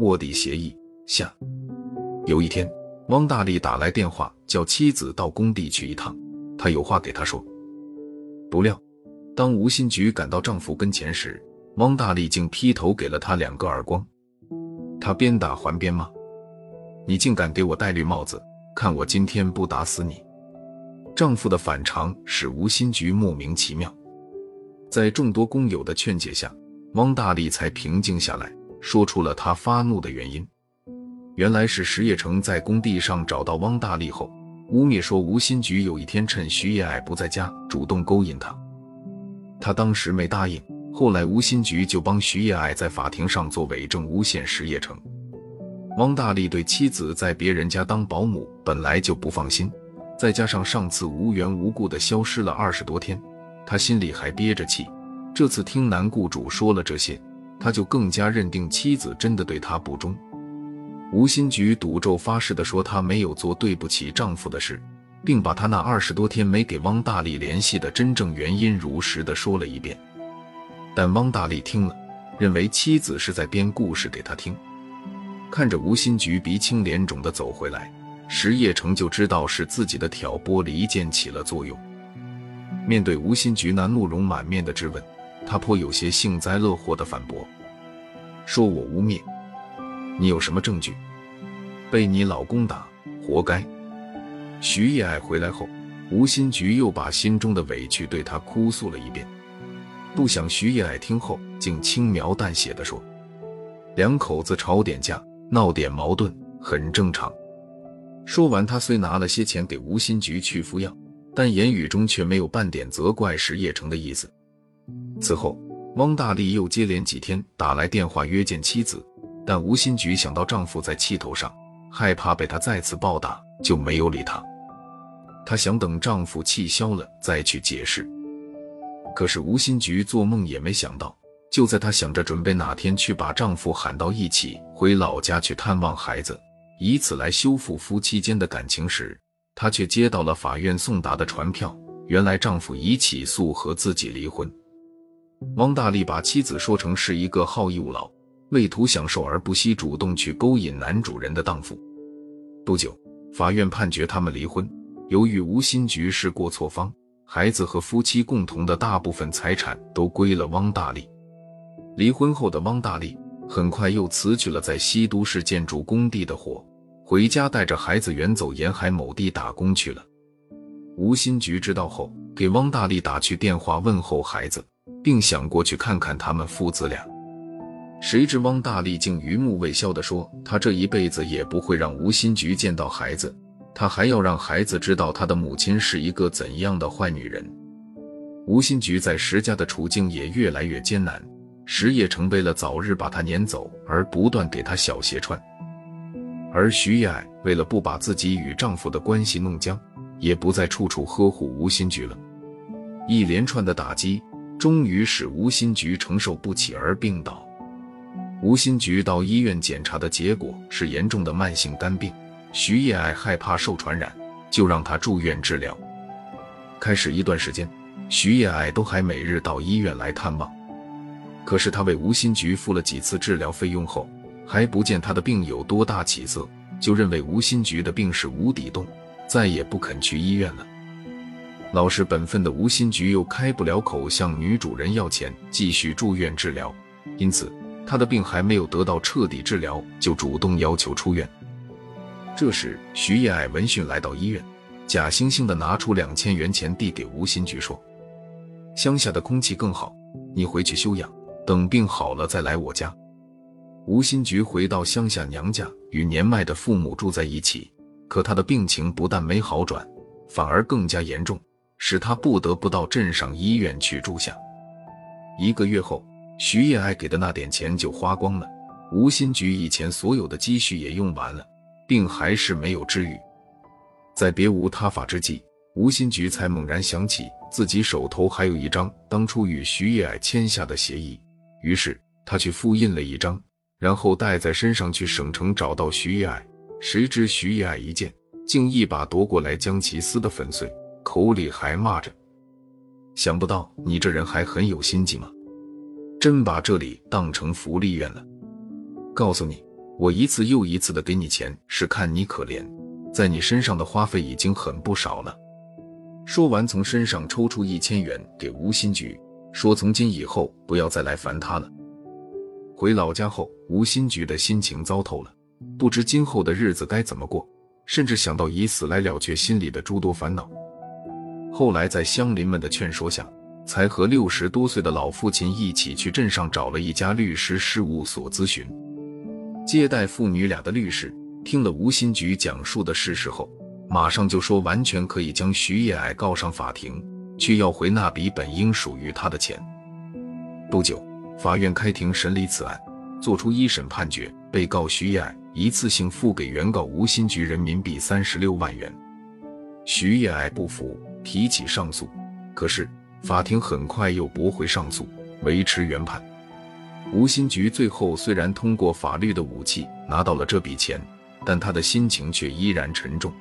卧底协议下，有一天，汪大力打来电话，叫妻子到工地去一趟，他有话给他说。不料，当吴新菊赶到丈夫跟前时，汪大力竟劈头给了他两个耳光。他边打还边骂：“你竟敢给我戴绿帽子！看我今天不打死你！”丈夫的反常使吴新菊莫名其妙。在众多工友的劝解下，汪大力才平静下来。说出了他发怒的原因，原来是石业成在工地上找到汪大力后，污蔑说吴新菊有一天趁徐业爱不在家，主动勾引他。他当时没答应，后来吴新菊就帮徐业爱在法庭上做伪证，诬陷石业成。汪大力对妻子在别人家当保姆本来就不放心，再加上上次无缘无故的消失了二十多天，他心里还憋着气。这次听男雇主说了这些。他就更加认定妻子真的对他不忠。吴新菊赌咒发誓的说，她没有做对不起丈夫的事，并把她那二十多天没给汪大力联系的真正原因如实的说了一遍。但汪大力听了，认为妻子是在编故事给他听。看着吴新菊鼻青脸肿的走回来，石业成就知道是自己的挑拨离间起了作用。面对吴新菊那怒容满面的质问。他颇有些幸灾乐祸的反驳，说我污蔑你有什么证据？被你老公打，活该。徐叶爱回来后，吴新菊又把心中的委屈对他哭诉了一遍。不想徐叶爱听后，竟轻描淡写的说：“两口子吵点架，闹点矛盾，很正常。”说完，他虽拿了些钱给吴新菊去服药，但言语中却没有半点责怪石叶成的意思。此后，汪大力又接连几天打来电话约见妻子，但吴新菊想到丈夫在气头上，害怕被他再次暴打，就没有理他。她想等丈夫气消了再去解释。可是吴新菊做梦也没想到，就在她想着准备哪天去把丈夫喊到一起回老家去探望孩子，以此来修复夫妻间的感情时，她却接到了法院送达的传票。原来丈夫已起诉和自己离婚。汪大力把妻子说成是一个好逸恶劳、为图享受而不惜主动去勾引男主人的荡妇。不久，法院判决他们离婚。由于吴新菊是过错方，孩子和夫妻共同的大部分财产都归了汪大力。离婚后的汪大力很快又辞去了在西都市建筑工地的活，回家带着孩子远走沿海某地打工去了。吴新菊知道后，给汪大力打去电话问候孩子。并想过去看看他们父子俩，谁知汪大力竟余目未消地说：“他这一辈子也不会让吴新菊见到孩子，他还要让孩子知道他的母亲是一个怎样的坏女人。”吴新菊在石家的处境也越来越艰难，石业成为了早日把她撵走而不断给她小鞋穿，而徐叶爱为了不把自己与丈夫的关系弄僵，也不再处处呵护吴新菊了。一连串的打击。终于使吴新菊承受不起而病倒。吴新菊到医院检查的结果是严重的慢性肝病。徐叶爱害怕受传染，就让她住院治疗。开始一段时间，徐叶爱都还每日到医院来探望。可是他为吴新菊付了几次治疗费用后，还不见她的病有多大起色，就认为吴新菊的病是无底洞，再也不肯去医院了。老实本分的吴新菊又开不了口向女主人要钱继续住院治疗，因此她的病还没有得到彻底治疗，就主动要求出院。这时，徐叶爱闻讯来到医院，假惺惺的拿出两千元钱递给吴新菊，说：“乡下的空气更好，你回去休养，等病好了再来我家。”吴新菊回到乡下娘家，与年迈的父母住在一起，可她的病情不但没好转，反而更加严重。使他不得不到镇上医院去住下。一个月后，徐叶爱给的那点钱就花光了，吴新菊以前所有的积蓄也用完了，病还是没有治愈。在别无他法之际，吴新菊才猛然想起自己手头还有一张当初与徐叶爱签下的协议，于是他去复印了一张，然后带在身上去省城找到徐叶爱。谁知徐叶爱一见，竟一把夺过来将其撕得粉碎。口里还骂着：“想不到你这人还很有心计吗！”真把这里当成福利院了。告诉你，我一次又一次的给你钱，是看你可怜，在你身上的花费已经很不少了。说完，从身上抽出一千元给吴新菊，说：“从今以后不要再来烦他了。”回老家后，吴新菊的心情糟透了，不知今后的日子该怎么过，甚至想到以死来了却心里的诸多烦恼。后来在乡邻们的劝说下，才和六十多岁的老父亲一起去镇上找了一家律师事务所咨询。接待父女俩的律师听了吴新菊讲述的事实后，马上就说完全可以将徐叶矮告上法庭，去要回那笔本应属于他的钱。不久，法院开庭审理此案，作出一审判决，被告徐叶矮一次性付给原告吴新菊人民币三十六万元。徐叶矮不服。提起上诉，可是法庭很快又驳回上诉，维持原判。吴新菊最后虽然通过法律的武器拿到了这笔钱，但他的心情却依然沉重。